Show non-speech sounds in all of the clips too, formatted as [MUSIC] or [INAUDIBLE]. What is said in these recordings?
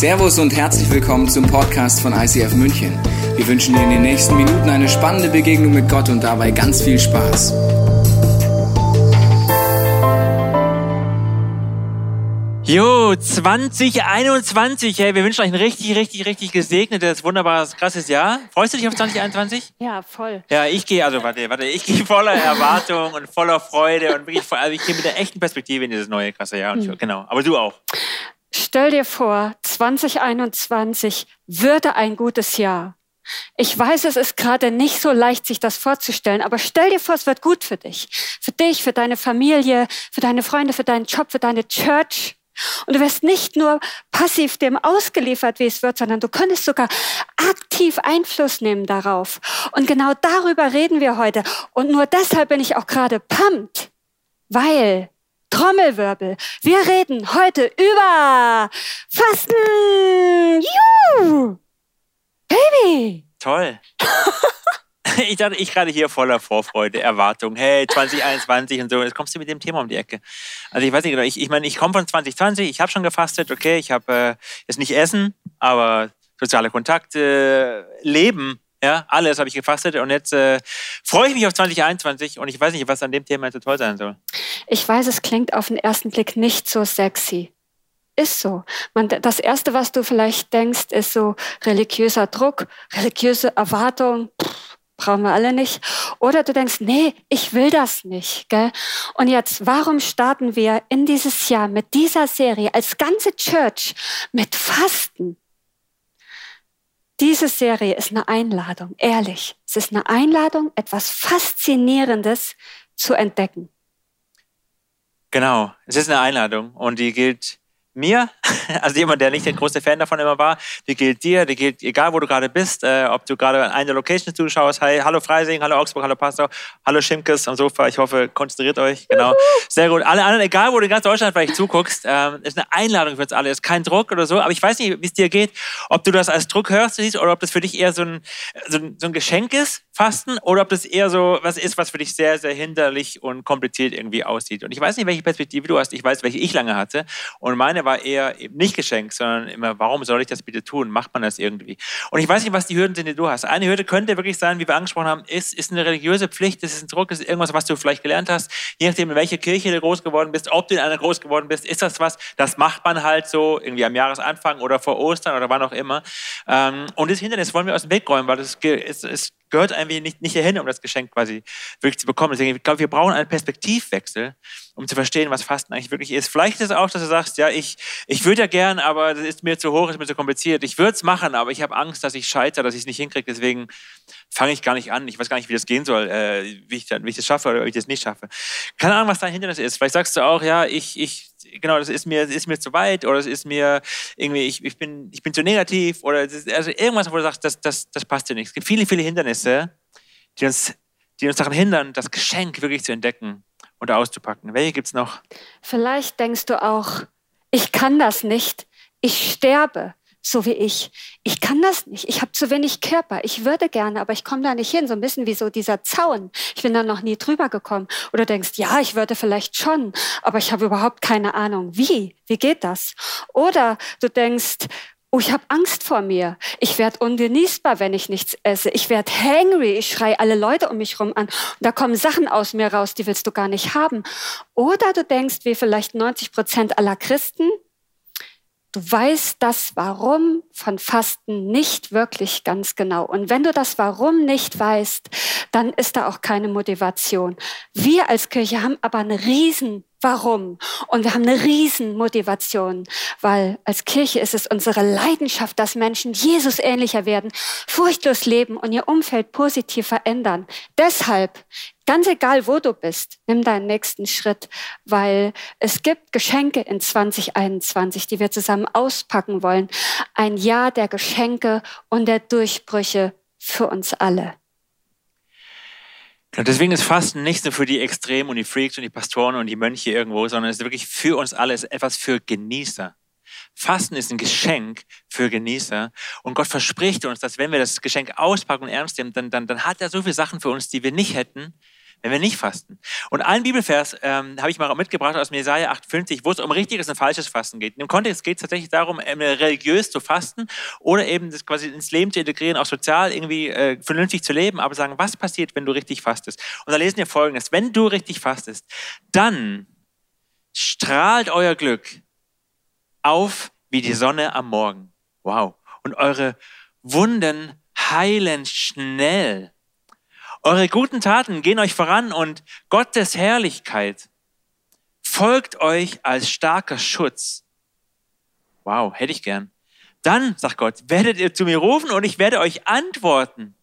Servus und herzlich willkommen zum Podcast von ICF München. Wir wünschen dir in den nächsten Minuten eine spannende Begegnung mit Gott und dabei ganz viel Spaß. Jo, 2021, hey, wir wünschen euch ein richtig, richtig, richtig gesegnetes, wunderbares, krasses Jahr. Freust du dich auf 2021? Ja, voll. Ja, ich gehe, also warte, warte, ich gehe voller Erwartung und voller Freude und wirklich, also ich gehe mit der echten Perspektive in dieses neue krasse Jahr. Und ich, genau, aber du auch. Stell dir vor, 2021 würde ein gutes Jahr. Ich weiß, es ist gerade nicht so leicht, sich das vorzustellen, aber stell dir vor, es wird gut für dich. Für dich, für deine Familie, für deine Freunde, für deinen Job, für deine Church. Und du wirst nicht nur passiv dem ausgeliefert, wie es wird, sondern du könntest sogar aktiv Einfluss nehmen darauf. Und genau darüber reden wir heute. Und nur deshalb bin ich auch gerade pumped, weil Trommelwirbel. Wir reden heute über Fasten. Juhu! Baby! Toll. [LAUGHS] Ich dachte, ich gerade hier voller Vorfreude, Erwartung. Hey, 2021 und so. Jetzt kommst du mit dem Thema um die Ecke. Also ich weiß nicht genau, ich, ich meine, ich komme von 2020, ich habe schon gefastet, okay, ich habe äh, jetzt nicht Essen, aber soziale Kontakte, Leben ja, alles habe ich gefastet und jetzt äh, freue ich mich auf 2021 und ich weiß nicht, was an dem Thema so toll sein soll. Ich weiß, es klingt auf den ersten Blick nicht so sexy. Ist so. Man, das Erste, was du vielleicht denkst, ist so religiöser Druck, religiöse Erwartung. Brauchen wir alle nicht. Oder du denkst, nee, ich will das nicht. Gell? Und jetzt, warum starten wir in dieses Jahr mit dieser Serie als ganze Church mit Fasten? Diese Serie ist eine Einladung, ehrlich. Es ist eine Einladung, etwas Faszinierendes zu entdecken. Genau, es ist eine Einladung und die gilt mir, [LAUGHS] also jemand, der nicht der große Fan davon immer war, die gilt dir, die gilt egal, wo du gerade bist, äh, ob du gerade an einer Location zuschaust, hi, hallo Freising, hallo Augsburg, hallo Pastor, hallo Schimkes am Sofa, ich hoffe, konzentriert euch, genau, sehr gut. Alle anderen, egal, wo du in ganz Deutschland vielleicht zuguckst, ähm, ist eine Einladung für uns alle, ist kein Druck oder so, aber ich weiß nicht, wie es dir geht, ob du das als Druck hörst siehst, oder ob das für dich eher so ein, so ein, so ein Geschenk ist, Fasten, oder ob das eher so was ist, was für dich sehr, sehr hinderlich und kompliziert irgendwie aussieht. Und ich weiß nicht, welche Perspektive du hast, ich weiß, welche ich lange hatte. Und meine war eher eben nicht geschenkt, sondern immer, warum soll ich das bitte tun? Macht man das irgendwie? Und ich weiß nicht, was die Hürden sind, die du hast. Eine Hürde könnte wirklich sein, wie wir angesprochen haben, ist, ist eine religiöse Pflicht, ist ein Druck, ist irgendwas, was du vielleicht gelernt hast, je nachdem, in welcher Kirche du groß geworden bist, ob du in einer groß geworden bist, ist das was, das macht man halt so irgendwie am Jahresanfang oder vor Ostern oder wann auch immer. Ähm, und das Hindernis wollen wir aus dem Weg räumen, weil das ist, ist gehört irgendwie nicht, nicht hierhin, um das Geschenk quasi wirklich zu bekommen. Deswegen, ich glaube, wir brauchen einen Perspektivwechsel, um zu verstehen, was Fasten eigentlich wirklich ist. Vielleicht ist es auch, dass du sagst, ja, ich, ich würde ja gern, aber das ist mir zu hoch, ist mir zu kompliziert. Ich würde es machen, aber ich habe Angst, dass ich scheitere, dass ich es nicht hinkriege. Deswegen fange ich gar nicht an. Ich weiß gar nicht, wie das gehen soll, äh, wie, ich, wie ich das schaffe oder wie ich das nicht schaffe. Keine Ahnung, was dein Hindernis ist. Vielleicht sagst du auch, ja, ich, ich genau, das ist mir, das ist mir zu weit oder es ist mir irgendwie, ich, ich, bin, ich bin zu negativ oder ist, also irgendwas, wo du sagst, das, das, das passt dir nicht. Es gibt viele, viele Hindernisse, die uns, die uns daran hindern, das Geschenk wirklich zu entdecken und auszupacken. Welche gibt es noch? Vielleicht denkst du auch, ich kann das nicht, ich sterbe so wie ich. Ich kann das nicht. Ich habe zu wenig Körper. Ich würde gerne, aber ich komme da nicht hin. So ein bisschen wie so dieser Zaun. Ich bin da noch nie drüber gekommen. Oder denkst, ja, ich würde vielleicht schon, aber ich habe überhaupt keine Ahnung. Wie? Wie geht das? Oder du denkst, Oh, ich habe Angst vor mir. Ich werde ungenießbar, wenn ich nichts esse. Ich werde hangry. Ich schreie alle Leute um mich rum an. Und da kommen Sachen aus mir raus, die willst du gar nicht haben. Oder du denkst, wie vielleicht 90 Prozent aller Christen, Du weißt das Warum von Fasten nicht wirklich ganz genau. Und wenn du das Warum nicht weißt, dann ist da auch keine Motivation. Wir als Kirche haben aber eine riesen Warum? Und wir haben eine riesen Motivation, weil als Kirche ist es unsere Leidenschaft, dass Menschen Jesus ähnlicher werden, furchtlos leben und ihr Umfeld positiv verändern. Deshalb Ganz egal, wo du bist, nimm deinen nächsten Schritt, weil es gibt Geschenke in 2021, die wir zusammen auspacken wollen. Ein Jahr der Geschenke und der Durchbrüche für uns alle. Und deswegen ist Fasten nicht nur für die Extremen und die Freaks und die Pastoren und die Mönche irgendwo, sondern es ist wirklich für uns alle, es ist etwas für Genießer. Fasten ist ein Geschenk für Genießer. Und Gott verspricht uns, dass wenn wir das Geschenk auspacken und ernst nehmen, dann, dann, dann hat er so viele Sachen für uns, die wir nicht hätten, wenn wir nicht fasten. Und ein Bibelvers ähm, habe ich mal mitgebracht aus Jesaja 58, wo es um richtiges und falsches Fasten geht. Im Kontext geht es tatsächlich darum, ähm, religiös zu fasten oder eben das quasi ins Leben zu integrieren, auch sozial irgendwie äh, vernünftig zu leben, aber sagen, was passiert, wenn du richtig fastest? Und da lesen wir folgendes, wenn du richtig fastest, dann strahlt euer Glück auf wie die Sonne am Morgen. Wow. Und eure Wunden heilen schnell. Eure guten Taten gehen euch voran und Gottes Herrlichkeit folgt euch als starker Schutz. Wow, hätte ich gern. Dann, sagt Gott, werdet ihr zu mir rufen und ich werde euch antworten.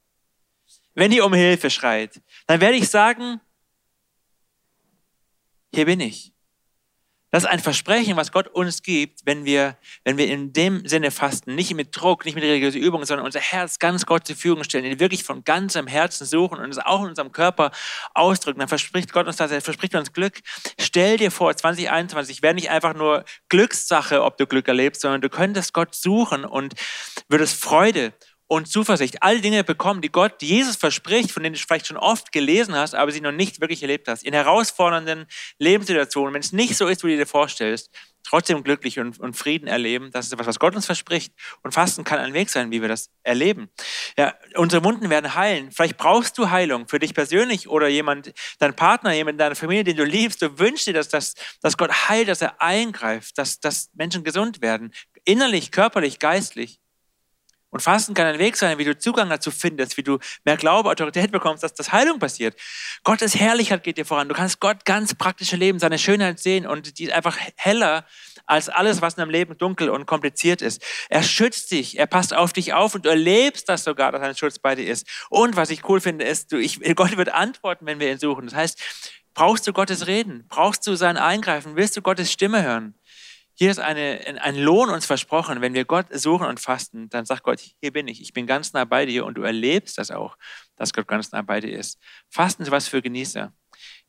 Wenn ihr um Hilfe schreit, dann werde ich sagen, hier bin ich. Das ist ein Versprechen, was Gott uns gibt, wenn wir, wenn wir in dem Sinne fasten, nicht mit Druck, nicht mit religiöser Übung, sondern unser Herz ganz Gott zur Verfügung stellen, ihn wirklich von ganzem Herzen suchen und es auch in unserem Körper ausdrücken. Dann verspricht Gott uns das, er verspricht uns Glück. Stell dir vor, 2021 wäre nicht einfach nur Glückssache, ob du Glück erlebst, sondern du könntest Gott suchen und würdest Freude und Zuversicht, all Dinge bekommen, die Gott Jesus verspricht, von denen du vielleicht schon oft gelesen hast, aber sie noch nicht wirklich erlebt hast. In herausfordernden Lebenssituationen, wenn es nicht so ist, wie du dir vorstellst, trotzdem glücklich und, und Frieden erleben. Das ist etwas, was Gott uns verspricht. Und Fasten kann ein Weg sein, wie wir das erleben. Ja, unsere Wunden werden heilen. Vielleicht brauchst du Heilung für dich persönlich oder jemand, dein Partner, jemand in deiner Familie, den du liebst. Du wünschst dir, dass, dass, dass Gott heilt, dass er eingreift, dass, dass Menschen gesund werden. Innerlich, körperlich, geistlich. Und Fasten kann ein Weg sein, wie du Zugang dazu findest, wie du mehr Glaube, Autorität bekommst, dass das Heilung passiert. Gottes Herrlichkeit geht dir voran. Du kannst Gott ganz praktisch erleben, seine Schönheit sehen und die ist einfach heller als alles, was in deinem Leben dunkel und kompliziert ist. Er schützt dich, er passt auf dich auf und du erlebst das sogar, dass ein Schutz bei dir ist. Und was ich cool finde, ist, du, ich, Gott wird antworten, wenn wir ihn suchen. Das heißt, brauchst du Gottes Reden? Brauchst du sein Eingreifen? Willst du Gottes Stimme hören? Hier ist eine, ein Lohn uns versprochen. Wenn wir Gott suchen und fasten, dann sagt Gott, hier bin ich. Ich bin ganz nah bei dir und du erlebst das auch, dass Gott ganz nah bei dir ist. Fasten ist was für Genießer.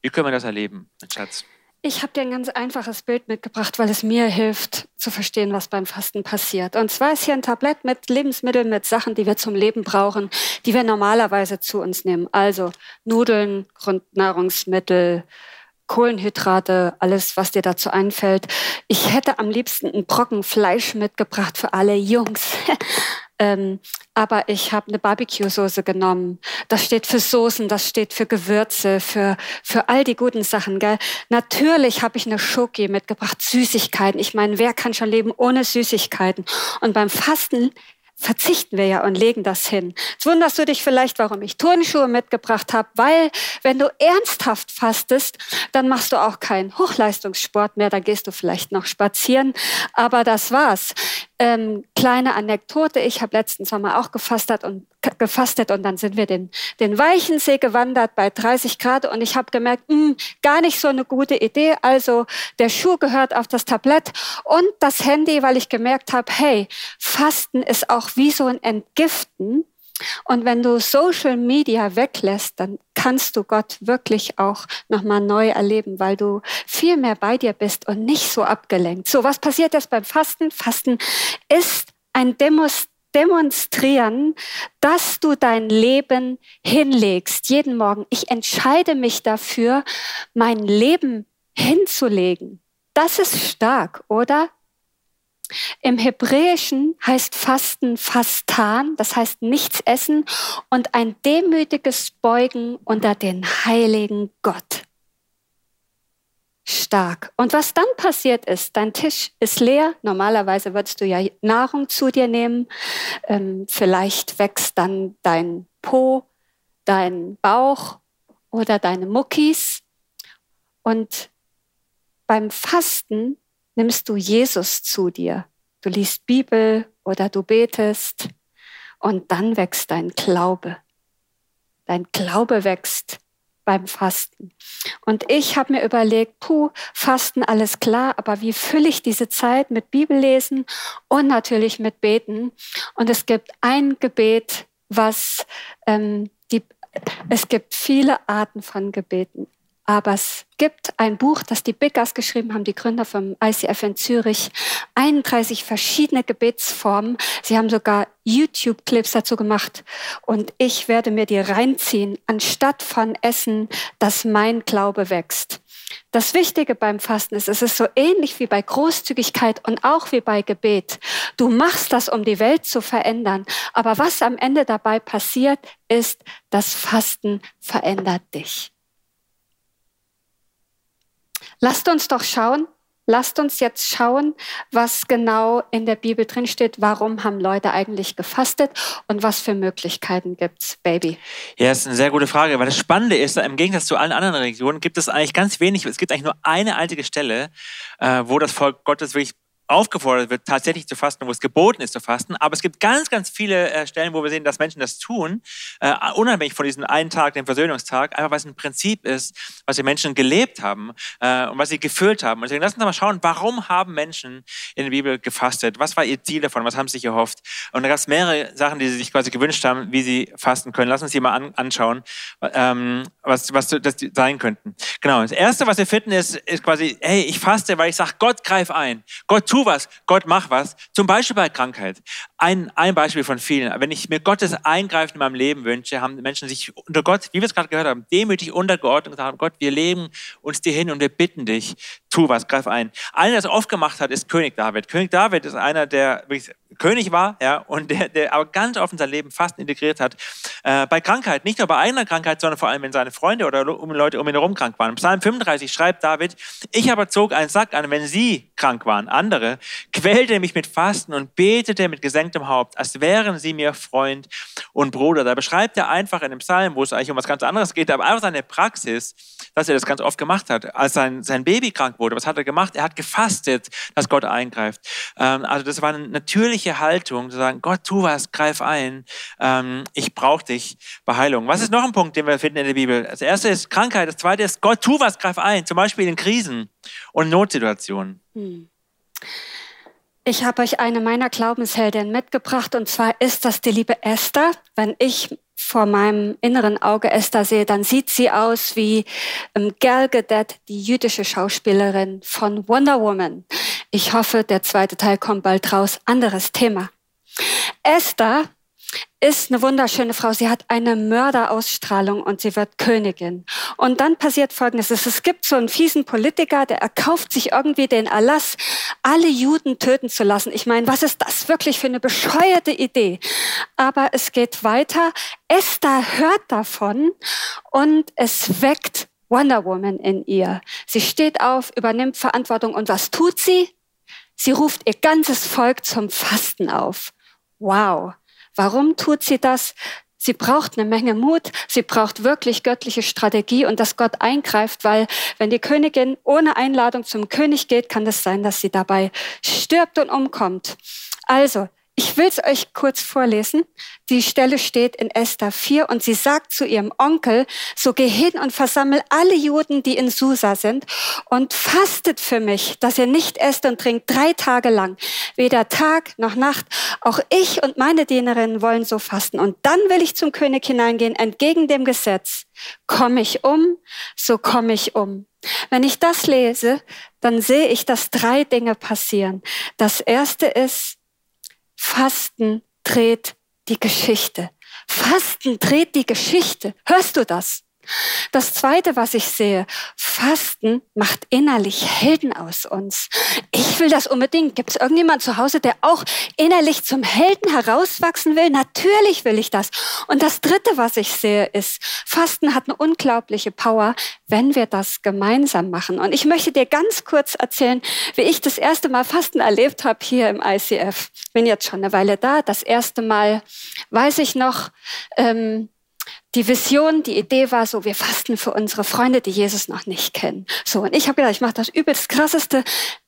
Wie können wir das erleben, Schatz? Ich habe dir ein ganz einfaches Bild mitgebracht, weil es mir hilft zu verstehen, was beim Fasten passiert. Und zwar ist hier ein Tablett mit Lebensmitteln, mit Sachen, die wir zum Leben brauchen, die wir normalerweise zu uns nehmen. Also Nudeln, Grundnahrungsmittel, Kohlenhydrate, alles, was dir dazu einfällt. Ich hätte am liebsten einen Brocken Fleisch mitgebracht für alle Jungs. [LAUGHS] ähm, aber ich habe eine Barbecue-Soße genommen. Das steht für Soßen, das steht für Gewürze, für, für all die guten Sachen. Gell? Natürlich habe ich eine Schoki mitgebracht, Süßigkeiten. Ich meine, wer kann schon leben ohne Süßigkeiten? Und beim Fasten verzichten wir ja und legen das hin. Jetzt wunderst du dich vielleicht, warum ich Turnschuhe mitgebracht habe, weil wenn du ernsthaft fastest, dann machst du auch keinen Hochleistungssport mehr, da gehst du vielleicht noch spazieren, aber das war's. Ähm, kleine Anekdote, ich habe letzten Sommer auch gefastet und gefastet und dann sind wir den, den Weichensee gewandert bei 30 Grad und ich habe gemerkt, mh, hm, gar nicht so eine gute Idee. Also der Schuh gehört auf das Tablett und das Handy, weil ich gemerkt habe, hey, Fasten ist auch wie so ein Entgiften. Und wenn du Social Media weglässt, dann kannst du Gott wirklich auch nochmal neu erleben, weil du viel mehr bei dir bist und nicht so abgelenkt. So, was passiert jetzt beim Fasten? Fasten ist ein Demonstrieren, dass du dein Leben hinlegst, jeden Morgen. Ich entscheide mich dafür, mein Leben hinzulegen. Das ist stark, oder? Im Hebräischen heißt Fasten Fastan, das heißt nichts essen und ein demütiges Beugen unter den heiligen Gott. Stark. Und was dann passiert ist, dein Tisch ist leer. Normalerweise würdest du ja Nahrung zu dir nehmen. Ähm, vielleicht wächst dann dein Po, dein Bauch oder deine Muckis. Und beim Fasten nimmst du Jesus zu dir. Du liest Bibel oder du betest und dann wächst dein Glaube. Dein Glaube wächst beim Fasten. Und ich habe mir überlegt, puh, Fasten, alles klar, aber wie fülle ich diese Zeit mit Bibellesen und natürlich mit Beten? Und es gibt ein Gebet, was ähm, die, es gibt viele Arten von Gebeten. Aber es gibt ein Buch, das die Biggers geschrieben haben, die Gründer vom ICF in Zürich. 31 verschiedene Gebetsformen. Sie haben sogar YouTube-Clips dazu gemacht. Und ich werde mir die reinziehen, anstatt von Essen, dass mein Glaube wächst. Das Wichtige beim Fasten ist, es ist so ähnlich wie bei Großzügigkeit und auch wie bei Gebet. Du machst das, um die Welt zu verändern. Aber was am Ende dabei passiert, ist, das Fasten verändert dich. Lasst uns doch schauen, lasst uns jetzt schauen, was genau in der Bibel drin steht. Warum haben Leute eigentlich gefastet und was für Möglichkeiten gibt's, Baby? Ja, das ist eine sehr gute Frage, weil das Spannende ist, im Gegensatz zu allen anderen Religionen gibt es eigentlich ganz wenig, es gibt eigentlich nur eine einzige Stelle, äh, wo das Volk Gottes wirklich aufgefordert wird, tatsächlich zu fasten, wo es geboten ist zu fasten. Aber es gibt ganz, ganz viele äh, Stellen, wo wir sehen, dass Menschen das tun, äh, unabhängig von diesem einen Tag, dem Versöhnungstag, einfach weil es ein Prinzip ist, was die Menschen gelebt haben äh, und was sie gefüllt haben. Und deswegen lass uns mal schauen, warum haben Menschen in der Bibel gefastet? Was war ihr Ziel davon? Was haben sie sich erhofft? Und da gab es mehrere Sachen, die sie sich quasi gewünscht haben, wie sie fasten können. Lass uns die mal an, anschauen, ähm, was, was das sein könnten. Genau. Das Erste, was wir finden, ist, ist quasi, hey, ich faste, weil ich sage, Gott greif ein. Gott tu was, Gott mach was. Zum Beispiel bei Krankheit. Ein, ein Beispiel von vielen. Wenn ich mir Gottes Eingreifen in meinem Leben wünsche, haben Menschen sich unter Gott, wie wir es gerade gehört haben, demütig untergeordnet und gesagt, Gott, wir legen uns dir hin und wir bitten dich, tu was, greif ein. Einer, der es oft gemacht hat, ist König David. König David ist einer, der wirklich König war, ja, und der, der aber ganz offen sein Leben fast integriert hat. Äh, bei Krankheit, nicht nur bei einer Krankheit, sondern vor allem, wenn seine Freunde oder Leute um ihn herum krank waren. Im Psalm 35 schreibt David, ich aber zog einen Sack an, wenn sie krank waren, andere, quälte mich mit Fasten und betete mit gesenktem Haupt, als wären sie mir Freund und Bruder. Da beschreibt er einfach in dem Psalm, wo es eigentlich um was ganz anderes geht, aber einfach seine Praxis, dass er das ganz oft gemacht hat. Als sein, sein Baby krank wurde, was hat er gemacht? Er hat gefastet, dass Gott eingreift. Ähm, also das war eine natürliche Haltung, zu sagen, Gott, tu was, greif ein, ähm, ich brauche dich bei Heilung. Was ist noch ein Punkt, den wir finden in der Bibel? Das erste ist Krankheit, das zweite ist, Gott, tu was, greif ein, zum Beispiel in Krisen und Notsituationen. Hm. Ich habe euch eine meiner Glaubensheldinnen mitgebracht und zwar ist das die liebe Esther. Wenn ich vor meinem inneren Auge Esther sehe, dann sieht sie aus wie ähm, Gal Gadot, die jüdische Schauspielerin von Wonder Woman. Ich hoffe, der zweite Teil kommt bald raus. Anderes Thema. Esther ist eine wunderschöne Frau. Sie hat eine Mörderausstrahlung und sie wird Königin. Und dann passiert Folgendes. Es gibt so einen fiesen Politiker, der erkauft sich irgendwie den Erlass, alle Juden töten zu lassen. Ich meine, was ist das wirklich für eine bescheuerte Idee? Aber es geht weiter. Esther hört davon und es weckt Wonder Woman in ihr. Sie steht auf, übernimmt Verantwortung und was tut sie? Sie ruft ihr ganzes Volk zum Fasten auf. Wow. Warum tut sie das? Sie braucht eine Menge Mut, sie braucht wirklich göttliche Strategie und dass Gott eingreift, weil wenn die Königin ohne Einladung zum König geht, kann es sein, dass sie dabei stirbt und umkommt. Also, ich will es euch kurz vorlesen. Die Stelle steht in Esther 4 und sie sagt zu ihrem Onkel, so geh hin und versammel alle Juden, die in Susa sind und fastet für mich, dass ihr nicht esst und trinkt drei Tage lang. Weder Tag noch Nacht. Auch ich und meine Dienerinnen wollen so fasten. Und dann will ich zum König hineingehen, entgegen dem Gesetz. Komme ich um, so komme ich um. Wenn ich das lese, dann sehe ich, dass drei Dinge passieren. Das erste ist, Fasten dreht die Geschichte. Fasten dreht die Geschichte. Hörst du das? Das Zweite, was ich sehe, Fasten macht innerlich Helden aus uns. Ich will das unbedingt. Gibt es irgendjemand zu Hause, der auch innerlich zum Helden herauswachsen will? Natürlich will ich das. Und das Dritte, was ich sehe, ist, Fasten hat eine unglaubliche Power, wenn wir das gemeinsam machen. Und ich möchte dir ganz kurz erzählen, wie ich das erste Mal Fasten erlebt habe hier im ICF. Bin jetzt schon eine Weile da. Das erste Mal weiß ich noch, ähm, die Vision, die Idee war so, wir fasten für unsere Freunde, die Jesus noch nicht kennen. So, und ich habe gedacht, ich mache das übelst krasseste,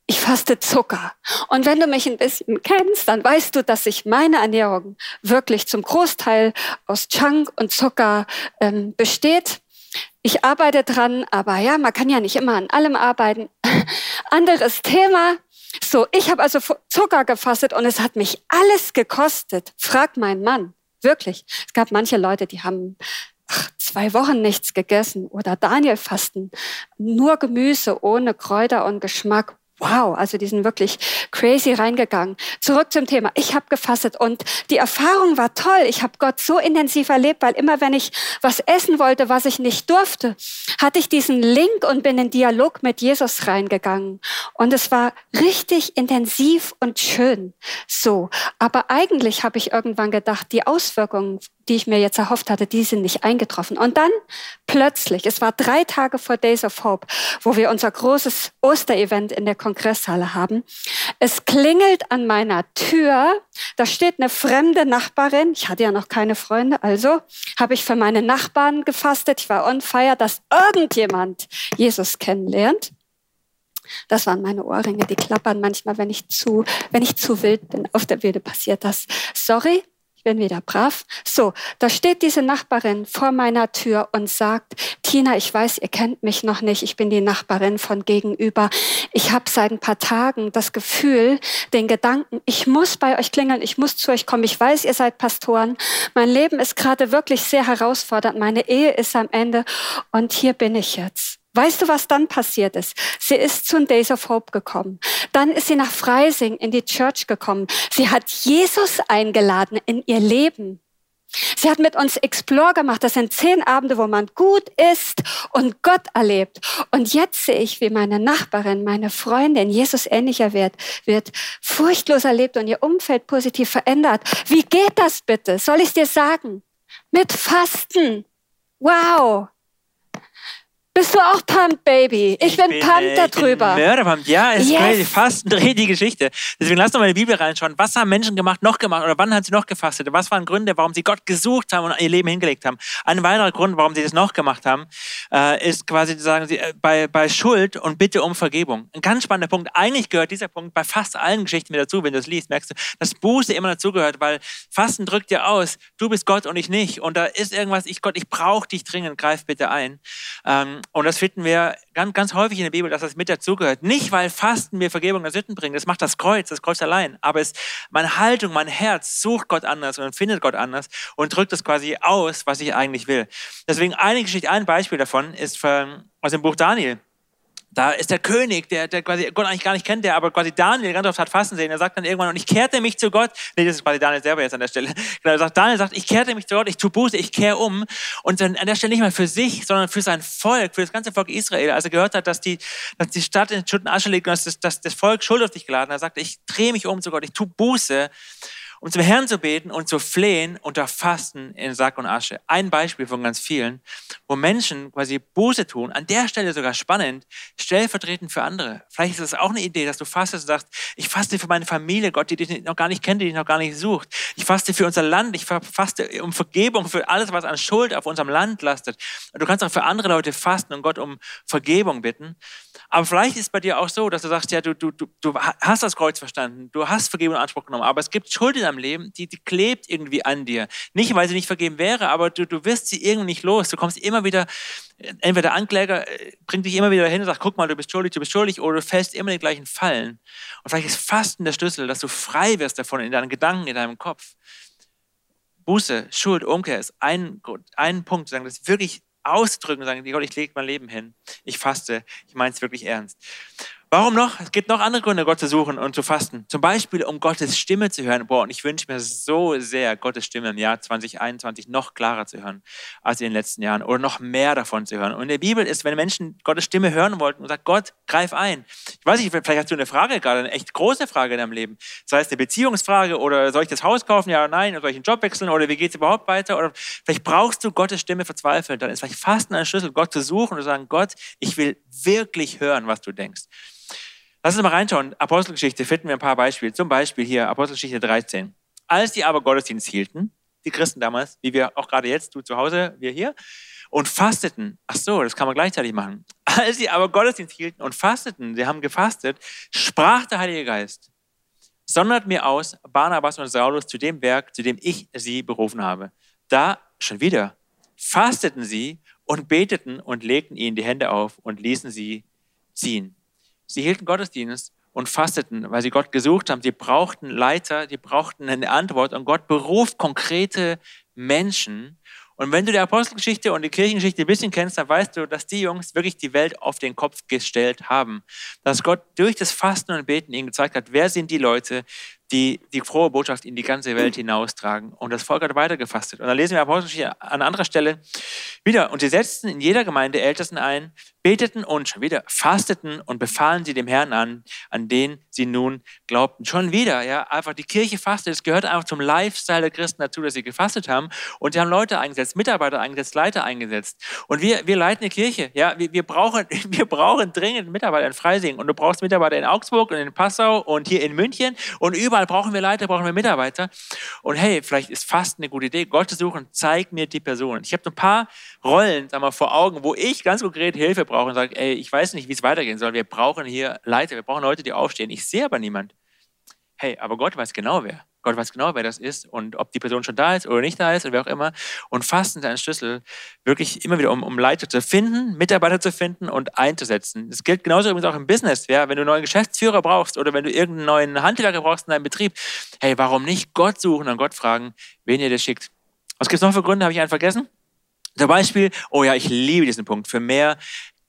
ich faste Zucker. Und wenn du mich ein bisschen kennst, dann weißt du, dass sich meine Ernährung wirklich zum Großteil aus Chunk und Zucker ähm, besteht. Ich arbeite dran, aber ja, man kann ja nicht immer an allem arbeiten. [LAUGHS] Anderes Thema. So, ich habe also Zucker gefastet und es hat mich alles gekostet. Frag meinen Mann. Wirklich. Es gab manche Leute, die haben zwei Wochen nichts gegessen oder Daniel fasten, nur Gemüse ohne Kräuter und Geschmack wow, also die sind wirklich crazy reingegangen. Zurück zum Thema. Ich habe gefastet und die Erfahrung war toll. Ich habe Gott so intensiv erlebt, weil immer wenn ich was essen wollte, was ich nicht durfte, hatte ich diesen Link und bin in Dialog mit Jesus reingegangen. Und es war richtig intensiv und schön. So. Aber eigentlich habe ich irgendwann gedacht, die Auswirkungen die ich mir jetzt erhofft hatte, die sind nicht eingetroffen. Und dann plötzlich, es war drei Tage vor Days of Hope, wo wir unser großes Osterevent in der Kongresshalle haben. Es klingelt an meiner Tür. Da steht eine fremde Nachbarin. Ich hatte ja noch keine Freunde, also habe ich für meine Nachbarn gefastet. Ich war on fire, dass irgendjemand Jesus kennenlernt. Das waren meine Ohrringe, die klappern manchmal, wenn ich zu, wenn ich zu wild bin. Auf der Wilde passiert das. Sorry, ich bin wieder brav. So, da steht diese Nachbarin vor meiner Tür und sagt, Tina, ich weiß, ihr kennt mich noch nicht. Ich bin die Nachbarin von gegenüber. Ich habe seit ein paar Tagen das Gefühl, den Gedanken, ich muss bei euch klingeln, ich muss zu euch kommen. Ich weiß, ihr seid Pastoren. Mein Leben ist gerade wirklich sehr herausfordernd. Meine Ehe ist am Ende und hier bin ich jetzt. Weißt du, was dann passiert ist? Sie ist zu Days of Hope gekommen. Dann ist sie nach Freising in die Church gekommen. Sie hat Jesus eingeladen in ihr Leben. Sie hat mit uns Explore gemacht. Das sind zehn Abende, wo man gut ist und Gott erlebt. Und jetzt sehe ich, wie meine Nachbarin, meine Freundin Jesus ähnlicher wird, wird furchtlos erlebt und ihr Umfeld positiv verändert. Wie geht das bitte? Soll ich dir sagen? Mit Fasten. Wow. Bist du auch pumped, Baby? Ich, ich bin, bin pumped äh, darüber. Mörderpumped. Ja, ist yes. crazy. Fasten dreht die Geschichte. Deswegen lass doch mal in die Bibel reinschauen. Was haben Menschen gemacht, noch gemacht oder wann haben sie noch gefastet? Was waren Gründe, warum sie Gott gesucht haben und ihr Leben hingelegt haben? Ein weiterer Grund, warum sie das noch gemacht haben, äh, ist quasi, sagen sie, äh, bei, bei Schuld und Bitte um Vergebung. Ein ganz spannender Punkt. Eigentlich gehört dieser Punkt bei fast allen Geschichten mit dazu, wenn du es liest, merkst du, dass Buße immer dazugehört, weil Fasten drückt dir aus, du bist Gott und ich nicht. Und da ist irgendwas, ich Gott, ich brauche dich dringend, greif bitte ein. Ähm, und das finden wir ganz, ganz häufig in der Bibel, dass das mit dazugehört. Nicht, weil Fasten mir Vergebung der Sünden bringt, das macht das Kreuz, das Kreuz allein. Aber es, meine Haltung, mein Herz sucht Gott anders und findet Gott anders und drückt es quasi aus, was ich eigentlich will. Deswegen eine Geschichte, ein Beispiel davon ist von, aus dem Buch Daniel. Da ist der König, der, der quasi Gott eigentlich gar nicht kennt, der aber quasi Daniel ganz oft hat fassen sehen. Er sagt dann irgendwann, und ich kehrte mich zu Gott. Nee, das ist quasi Daniel selber jetzt an der Stelle. [LAUGHS] Genau, er sagt, Daniel sagt, ich kehrte mich zu Gott, ich tue Buße, ich kehre um. Und dann an der Stelle nicht mal für sich, sondern für sein Volk, für das ganze Volk Israel. Als er gehört hat, dass die, dass die Stadt in Schutt und Asche liegt und dass das, dass das Volk Schuld auf dich geladen hat, er sagt, ich drehe mich um zu Gott, ich tue Buße um zum Herrn zu beten und zu flehen unter Fasten in Sack und Asche. Ein Beispiel von ganz vielen, wo Menschen quasi Buße tun, an der Stelle sogar spannend, stellvertretend für andere. Vielleicht ist das auch eine Idee, dass du fastest und sagst, ich faste für meine Familie, Gott, die dich noch gar nicht kennt, die dich noch gar nicht sucht. Ich faste für unser Land, ich faste um Vergebung für alles, was an Schuld auf unserem Land lastet. Und du kannst auch für andere Leute fasten und Gott um Vergebung bitten. Aber vielleicht ist es bei dir auch so, dass du sagst, ja, du, du, du hast das Kreuz verstanden, du hast Vergebung in Anspruch genommen, aber es gibt Schuld in deinem Leben, die, die klebt irgendwie an dir. Nicht, weil sie nicht vergeben wäre, aber du, du wirst sie irgendwie nicht los. Du kommst immer wieder, entweder der Ankläger äh, bringt dich immer wieder dahin und sagt, guck mal, du bist schuldig, du bist schuldig, oder du fällst immer in den gleichen Fallen. Und vielleicht ist Fasten der Schlüssel, dass du frei wirst davon in deinen Gedanken, in deinem Kopf. Buße, Schuld, Umkehr ist ein, ein Punkt, sagen, das wirklich ausdrücken sagen, Gott, ich lege mein Leben hin. Ich faste. Ich meine es wirklich ernst. Warum noch? Es gibt noch andere Gründe, Gott zu suchen und zu fasten. Zum Beispiel, um Gottes Stimme zu hören. Boah, und ich wünsche mir so sehr, Gottes Stimme im Jahr 2021 noch klarer zu hören als in den letzten Jahren oder noch mehr davon zu hören. Und in der Bibel ist, wenn Menschen Gottes Stimme hören wollten und sagt, Gott, greif ein. Ich weiß nicht, vielleicht hast du eine Frage gerade, eine echt große Frage in deinem Leben. Sei es eine Beziehungsfrage oder soll ich das Haus kaufen, ja oder nein, oder soll ich einen Job wechseln oder wie geht es überhaupt weiter? Oder vielleicht brauchst du Gottes Stimme verzweifelt. Dann ist vielleicht Fasten ein Schlüssel, Gott zu suchen und zu sagen, Gott, ich will wirklich hören, was du denkst. Lass uns mal reinschauen. Apostelgeschichte finden wir ein paar Beispiele. Zum Beispiel hier Apostelgeschichte 13. Als die aber Gottesdienst hielten, die Christen damals, wie wir auch gerade jetzt, du zu Hause, wir hier, und fasteten. Ach so, das kann man gleichzeitig machen. [LAUGHS] Als sie aber Gottesdienst hielten und fasteten, sie haben gefastet, sprach der Heilige Geist, sondert mir aus Barnabas und Saulus zu dem Werk, zu dem ich sie berufen habe. Da schon wieder fasteten sie und beteten und legten ihnen die Hände auf und ließen sie ziehen. Sie hielten Gottesdienst und fasteten, weil sie Gott gesucht haben. Sie brauchten Leiter, die brauchten eine Antwort und Gott beruft konkrete Menschen Und wenn du die Apostelgeschichte und die Kirchengeschichte ein bisschen kennst, dann weißt du, dass die Jungs wirklich die Welt auf den Kopf gestellt haben. Dass Gott durch das Fasten und Beten ihnen gezeigt hat, wer sind die Leute, die die frohe Botschaft in die ganze Welt hinaustragen. Und das Volk hat weitergefastet. Und dann lesen wir Apostelgeschichte an anderer Stelle wieder. Und sie setzten in jeder Gemeinde Ältesten ein, beteten und schon wieder fasteten und befahlen sie dem Herrn an, an den sie nun glaubten. Schon wieder, ja, einfach die Kirche fastet. Es gehört einfach zum Lifestyle der Christen dazu, dass sie gefastet haben. Und sie haben Leute eingesetzt, Mitarbeiter eingesetzt, Leiter eingesetzt. Und wir, wir leiten eine Kirche. Ja, wir, wir, brauchen, [LAUGHS] wir brauchen dringend Mitarbeiter in Freising. Und du brauchst Mitarbeiter in Augsburg und in Passau und hier in München und überall brauchen wir Leiter, brauchen wir Mitarbeiter. Und hey, vielleicht ist fast eine gute Idee. Gott zu suchen, zeig mir die Person. Ich habe so ein paar Rollen sag mal, vor Augen, wo ich ganz konkret Hilfe brauche und sage, ey, ich weiß nicht, wie es weitergehen soll. Wir brauchen hier Leiter, wir brauchen Leute, die aufstehen. Ich sehe aber niemand. Hey, aber Gott weiß genau wer. Gott weiß genau, wer das ist und ob die Person schon da ist oder nicht da ist oder wer auch immer. Und Fasten ist ein Schlüssel, wirklich immer wieder, um, um Leiter zu finden, Mitarbeiter zu finden und einzusetzen. Das gilt genauso übrigens auch im Business. Ja? Wenn du einen neuen Geschäftsführer brauchst oder wenn du irgendeinen neuen Handwerker brauchst in deinem Betrieb, hey, warum nicht Gott suchen und Gott fragen, wen ihr das schickt? Was gibt es noch für Gründe? Habe ich einen vergessen? Zum Beispiel, oh ja, ich liebe diesen Punkt, für mehr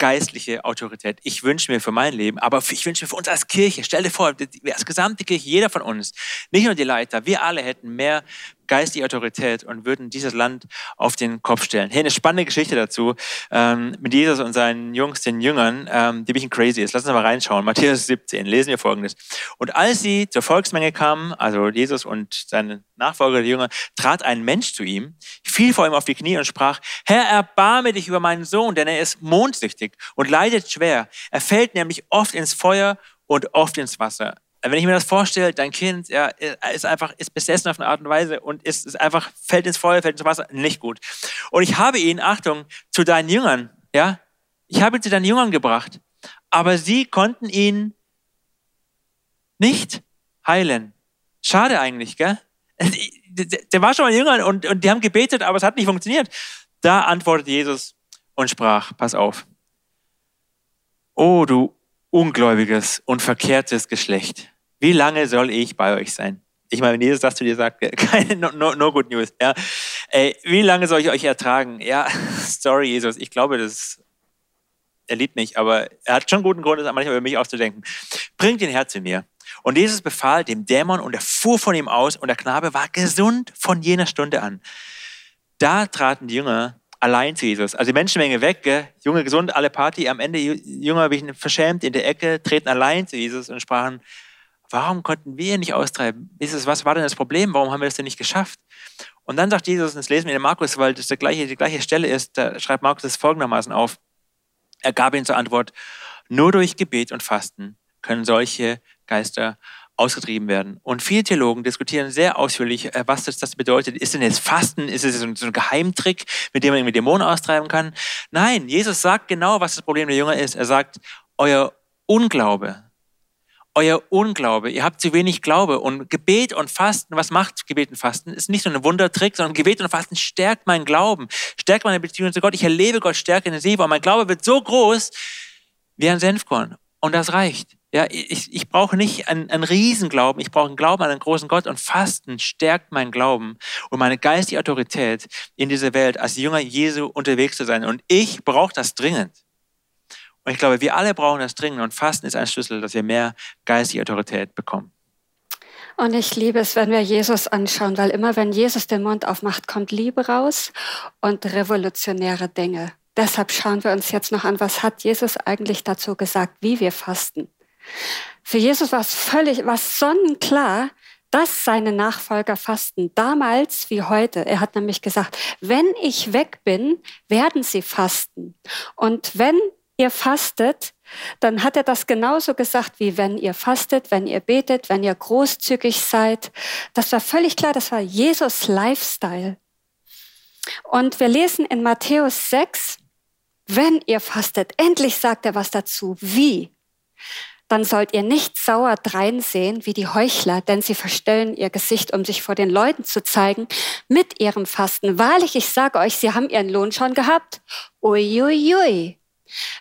geistliche Autorität. Ich wünsche mir für mein Leben, aber ich wünsche mir für uns als Kirche, stell dir vor, als gesamte Kirche, jeder von uns, nicht nur die Leiter, wir alle hätten mehr geistige Autorität und würden dieses Land auf den Kopf stellen. Hey, eine spannende Geschichte dazu ähm, mit Jesus und seinen Jungs, den Jüngern, ähm, die ein bisschen crazy ist. Lass uns mal reinschauen. Matthäus 17, lesen wir folgendes. Und als sie zur Volksmenge kamen, also Jesus und seine Nachfolger, die Jünger, trat ein Mensch zu ihm, fiel vor ihm auf die Knie und sprach, Herr, erbarme dich über meinen Sohn, denn er ist mondsüchtig und leidet schwer. Er fällt nämlich oft ins Feuer und oft ins Wasser wenn ich mir das vorstelle, dein Kind ja, ist einfach ist besessen auf eine Art und Weise und ist, ist einfach fällt ins Feuer, fällt ins Wasser, nicht gut. Und ich habe ihn, Achtung, zu deinen Jüngern, ja, ich habe ihn zu deinen Jüngern gebracht, aber sie konnten ihn nicht heilen. Schade eigentlich, gell? [LAUGHS] Der war schon mal Jünger und, und die haben gebetet, aber es hat nicht funktioniert. Da antwortete Jesus und sprach, pass auf. Oh, du ungläubiges und verkehrtes Geschlecht. Wie lange soll ich bei euch sein? Ich meine, wenn Jesus das zu dir sagt, [LAUGHS] keine, no, no, no good news. Ja. Ey, wie lange soll ich euch ertragen? Ja, [LAUGHS] sorry, Jesus, ich glaube, das, er liebt mich, aber er hat schon guten Grund, das manchmal über mich auszudenken. Bringt ihn her zu mir. Und Jesus befahl dem Dämon und er fuhr von ihm aus und der Knabe war gesund von jener Stunde an. Da traten die Jünger allein zu Jesus. Also die Menschenmenge weg, gell? Junge gesund, alle Party. Am Ende Jünger ein verschämt in der Ecke, treten allein zu Jesus und sprachen, warum konnten wir ihn nicht austreiben? Jesus, was war denn das Problem? Warum haben wir das denn nicht geschafft? Und dann sagt Jesus, und das lesen wir in Markus, weil das die gleiche, die gleiche Stelle ist, da schreibt Markus das folgendermaßen auf. Er gab ihnen zur Antwort, nur durch Gebet und Fasten können solche Geister ausgetrieben werden. Und viele Theologen diskutieren sehr ausführlich, äh, was das, das bedeutet. Ist denn jetzt Fasten? Ist es so ein Geheimtrick, mit dem man irgendwie Dämonen austreiben kann? Nein, Jesus sagt genau, was das Problem der Jünger ist. Er sagt, euer Unglaube, euer Unglaube, ihr habt zu wenig Glaube und Gebet und Fasten, was macht Gebet und Fasten? Ist nicht nur ein Wundertrick, sondern Gebet und Fasten stärkt meinen Glauben, stärkt meine Beziehung zu Gott. Ich erlebe Gott stärker intensiver und mein Glaube wird so groß wie ein Senfkorn und das reicht. Ja, ich, ich brauche nicht einen, einen Riesenglauben, ich brauche einen Glauben an einen großen Gott und Fasten stärkt meinen Glauben und meine geistige Autorität in dieser Welt, als Jünger Jesu unterwegs zu sein. Und ich brauche das dringend. Und ich glaube, wir alle brauchen das dringend und Fasten ist ein Schlüssel, dass wir mehr geistige Autorität bekommen. Und ich liebe es, wenn wir Jesus anschauen, weil immer wenn Jesus den Mund aufmacht, kommt Liebe raus und revolutionäre Dinge. Deshalb schauen wir uns jetzt noch an, was hat Jesus eigentlich dazu gesagt, wie wir fasten. Für Jesus war es völlig, war sonnenklar, dass seine Nachfolger fasten, damals wie heute. Er hat nämlich gesagt, wenn ich weg bin, werden sie fasten. Und wenn ihr fastet, dann hat er das genauso gesagt, wie wenn ihr fastet, wenn ihr betet, wenn ihr großzügig seid. Das war völlig klar, das war Jesus Lifestyle. Und wir lesen in Matthäus 6, wenn ihr fastet, endlich sagt er was dazu, wie dann sollt ihr nicht sauer dreinsehen wie die Heuchler, denn sie verstellen ihr Gesicht, um sich vor den Leuten zu zeigen, mit ihrem Fasten. Wahrlich, ich sage euch, sie haben ihren Lohn schon gehabt. Uiuiui. Ui, ui.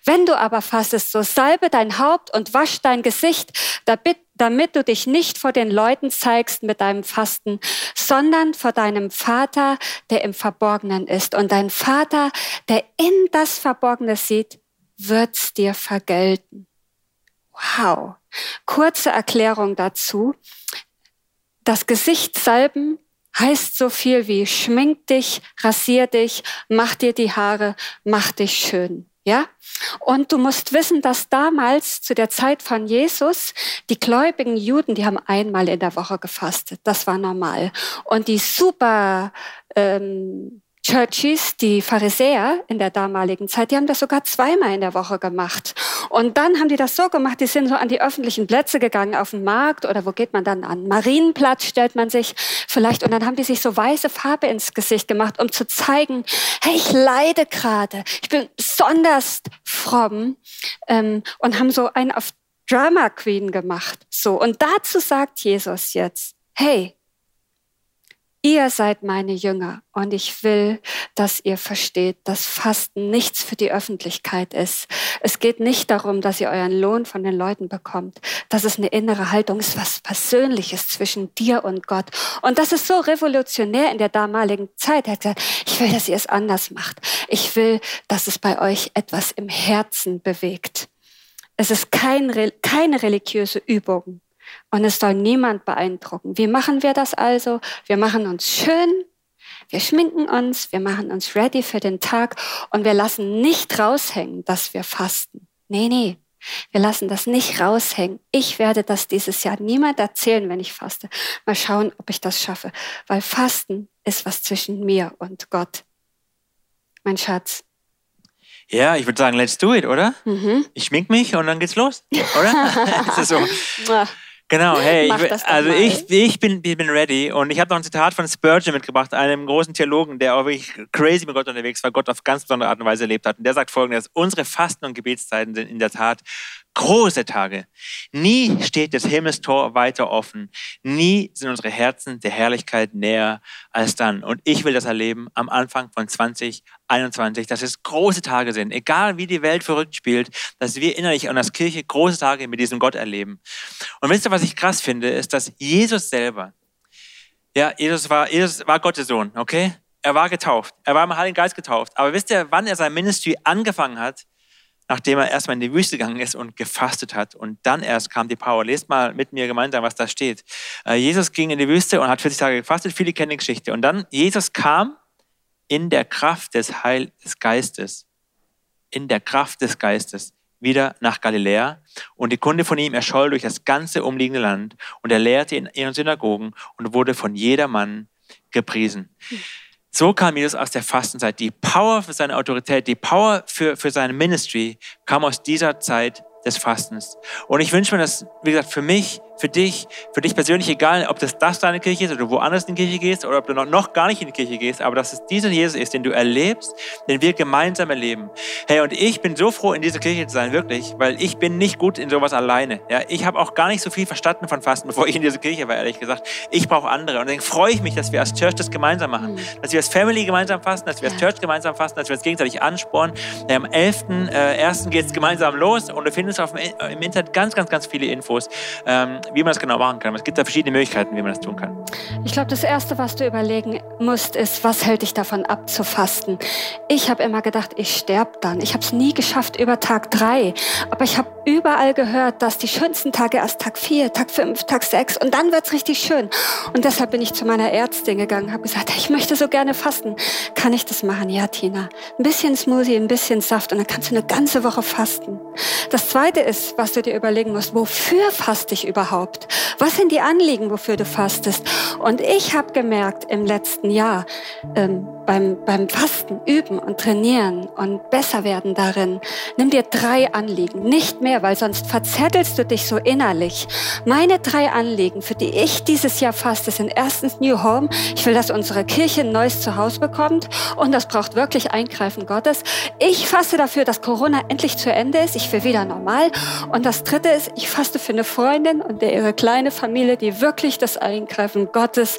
Wenn du aber fastest, so salbe dein Haupt und wasch dein Gesicht, damit du dich nicht vor den Leuten zeigst mit deinem Fasten, sondern vor deinem Vater, der im Verborgenen ist. Und dein Vater, der in das Verborgene sieht, wird's dir vergelten. Wow. Kurze Erklärung dazu. Das Gesicht salben heißt so viel wie schmink dich, rasier dich, mach dir die Haare, mach dich schön. Ja? Und du musst wissen, dass damals zu der Zeit von Jesus die gläubigen Juden, die haben einmal in der Woche gefastet. Das war normal. Und die super ähm, Churches, die Pharisäer in der damaligen Zeit, die haben das sogar zweimal in der Woche gemacht. Und dann haben die das so gemacht, die sind so an die öffentlichen Plätze gegangen, auf den Markt oder wo geht man dann an? Marienplatz stellt man sich vielleicht und dann haben die sich so weiße Farbe ins Gesicht gemacht, um zu zeigen, hey, ich leide gerade, ich bin besonders fromm ähm, und haben so einen auf Drama Queen gemacht. So und dazu sagt Jesus jetzt, hey, Ihr seid meine Jünger und ich will, dass ihr versteht, dass Fasten nichts für die Öffentlichkeit ist. Es geht nicht darum, dass ihr euren Lohn von den Leuten bekommt. Das ist eine innere Haltung, ist was Persönliches zwischen dir und Gott. Und das ist so revolutionär in der damaligen Zeit. Er hat gesagt, ich will, dass ihr es anders macht. Ich will, dass es bei euch etwas im Herzen bewegt. Es ist kein, keine religiöse Übung. Und es soll niemand beeindrucken. Wie machen wir das also? Wir machen uns schön, wir schminken uns, wir machen uns ready für den Tag und wir lassen nicht raushängen, dass wir fasten. Nee, nee. Wir lassen das nicht raushängen. Ich werde das dieses Jahr niemand erzählen, wenn ich faste. Mal schauen, ob ich das schaffe. Weil Fasten ist was zwischen mir und Gott. Mein Schatz. Ja, ich würde sagen, let's do it, oder? Mhm. Ich schmink mich und dann geht's los, oder? [LAUGHS] [LAUGHS] das ist so. Genau, hey, ich, also ich, ich, bin, ich bin ready und ich habe noch ein Zitat von Spurgeon mitgebracht, einem großen Theologen, der auch wirklich crazy mit Gott unterwegs war, Gott auf ganz besondere Art und Weise erlebt hat. Und der sagt folgendes, unsere Fasten- und Gebetszeiten sind in der Tat große Tage. Nie steht das Himmelstor weiter offen. Nie sind unsere Herzen der Herrlichkeit näher als dann. Und ich will das erleben am Anfang von 2021, dass es große Tage sind, egal wie die Welt verrückt spielt, dass wir innerlich und als Kirche große Tage mit diesem Gott erleben. Und wisst ihr, was ich krass finde, ist, dass Jesus selber, ja, Jesus war, Jesus war Gottes Sohn, okay? Er war getauft. Er war im Heiligen Geist getauft. Aber wisst ihr, wann er sein Ministry angefangen hat? Nachdem er erstmal in die Wüste gegangen ist und gefastet hat. Und dann erst kam die Power. Lest mal mit mir gemeinsam, was da steht. Äh, Jesus ging in die Wüste und hat 40 Tage gefastet. Viele kennen die Geschichte. Und dann, Jesus kam in der Kraft des Heil des Geistes. In der Kraft des Geistes wieder nach Galiläa und die Kunde von ihm erscholl durch das ganze umliegende Land und er lehrte in ihren Synagogen und wurde von jedermann gepriesen. Mhm. So kam Jesus aus der Fastenzeit. Die Power für seine Autorität, die Power für, für seine Ministry kam aus dieser Zeit des Fastens. Und ich wünsche mir das, wie gesagt, für mich für dich, für dich persönlich egal, ob das das deine Kirche ist oder du woanders in die Kirche gehst oder ob du noch, noch gar nicht in die Kirche gehst, aber dass es dieser Jesus ist, den du erlebst, den wir gemeinsam erleben. Hey, und ich bin so froh, in dieser Kirche zu sein, wirklich, weil ich bin nicht gut in sowas alleine. Ja, ich habe auch gar nicht so viel verstanden von Fasten, [LAUGHS] bevor ich in dieser Kirche war, ehrlich gesagt. Ich brauche andere. Und deswegen freue ich mich, dass wir als Church das gemeinsam machen. Mhm. Dass wir als Family gemeinsam fasten, dass wir als Church gemeinsam fasten, dass wir uns gegenseitig anspornen. Ja, am 11.01. Äh, geht es gemeinsam los und du findest auf dem, im Internet ganz, ganz, ganz viele Infos. Ähm, wie man das genau machen kann. Es gibt da verschiedene Möglichkeiten, wie man das tun kann. Ich glaube, das Erste, was du überlegen musst, ist, was hält dich davon ab zu fasten? Ich habe immer gedacht, ich sterbe dann. Ich habe es nie geschafft über Tag drei. Aber ich habe überall gehört, dass die schönsten Tage erst Tag vier, Tag fünf, Tag sechs und dann wird es richtig schön. Und deshalb bin ich zu meiner Ärztin gegangen, habe gesagt, ich möchte so gerne fasten. Kann ich das machen? Ja, Tina. Ein bisschen Smoothie, ein bisschen Saft und dann kannst du eine ganze Woche fasten. Das Zweite ist, was du dir überlegen musst, wofür faste ich überhaupt? Was sind die Anliegen, wofür du fastest? Und ich habe gemerkt im letzten Jahr, ähm, beim, beim Fasten üben und trainieren und besser werden darin, nimm dir drei Anliegen, nicht mehr, weil sonst verzettelst du dich so innerlich. Meine drei Anliegen, für die ich dieses Jahr faste, sind erstens New Home. Ich will, dass unsere Kirche ein neues Zuhause bekommt und das braucht wirklich Eingreifen Gottes. Ich faste dafür, dass Corona endlich zu Ende ist. Ich will wieder normal. Und das dritte ist, ich faste für eine Freundin und ihre kleine Familie, die wirklich das Eingreifen Gottes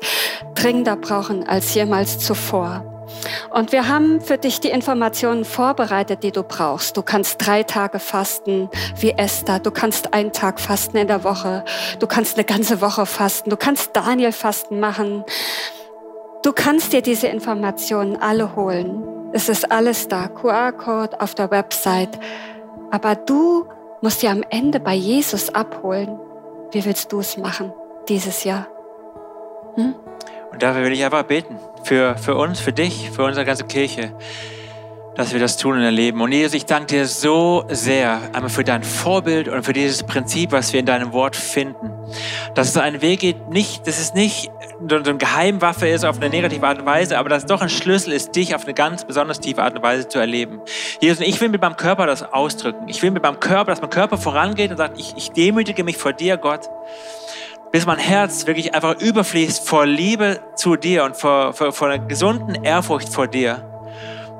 dringender brauchen als jemals zuvor. Und wir haben für dich die Informationen vorbereitet, die du brauchst. Du kannst drei Tage fasten wie Esther. Du kannst einen Tag fasten in der Woche. Du kannst eine ganze Woche fasten. Du kannst Daniel fasten machen. Du kannst dir diese Informationen alle holen. Es ist alles da. QR-Code auf der Website. Aber du musst dir am Ende bei Jesus abholen. Wie willst du es machen dieses Jahr? Hm? Und dafür will ich einfach beten. Für, für uns, für dich, für unsere ganze Kirche, dass wir das tun und erleben. Und Jesus, ich danke dir so sehr einmal für dein Vorbild und für dieses Prinzip, was wir in deinem Wort finden. Dass es einen Weg geht, nicht, dass es nicht so eine Geheimwaffe ist auf eine negative Art und Weise, aber dass es doch ein Schlüssel ist, dich auf eine ganz besonders tiefe Art und Weise zu erleben. Jesus, ich will mit meinem Körper das ausdrücken. Ich will mit meinem Körper, dass mein Körper vorangeht und sagt, ich, ich demütige mich vor dir, Gott bis mein Herz wirklich einfach überfließt vor Liebe zu dir und vor, vor, vor einer gesunden Ehrfurcht vor dir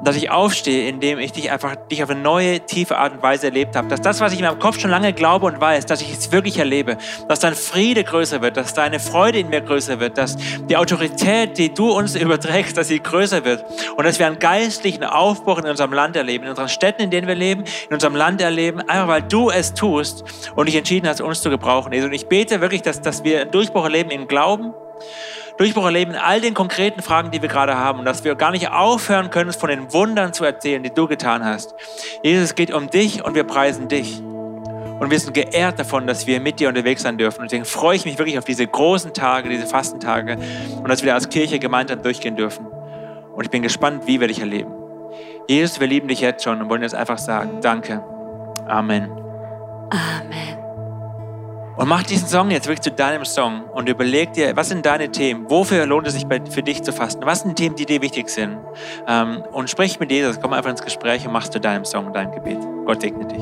dass ich aufstehe, indem ich dich einfach dich auf eine neue, tiefe Art und Weise erlebt habe. Dass das, was ich in meinem Kopf schon lange glaube und weiß, dass ich es wirklich erlebe. Dass dein Friede größer wird, dass deine Freude in mir größer wird, dass die Autorität, die du uns [LAUGHS] überträgst, dass sie größer wird. Und dass wir einen geistlichen Aufbruch in unserem Land erleben, in unseren Städten, in denen wir leben, in unserem Land erleben, einfach weil du es tust und dich entschieden hast, uns zu gebrauchen. Und ich bete wirklich, dass, dass wir einen Durchbruch erleben im Glauben Durchbruch erleben in all den konkreten Fragen, die wir gerade haben und dass wir gar nicht aufhören können, von den Wundern zu erzählen, die du getan hast. Jesus, es geht um dich und wir preisen dich. Und wir sind geehrt davon, dass wir mit dir unterwegs sein dürfen. Und deswegen freue ich mich wirklich auf diese großen Tage, diese Fastentage und dass wir als Kirche gemeinsam durchgehen dürfen. Und ich bin gespannt, wie wir dich erleben. Jesus, wir lieben dich jetzt schon und wollen jetzt einfach sagen, danke. Amen. Amen. Und mach diesen Song jetzt wirklich zu deinem Song und überleg dir, was sind deine Themen? Wofür lohnt es sich für dich zu fasten? Was sind Themen, die dir wichtig sind? Ähm, und sprich mit Jesus, komm einfach ins Gespräch und machst zu deinem Song, dein Gebet. Gott segne dich.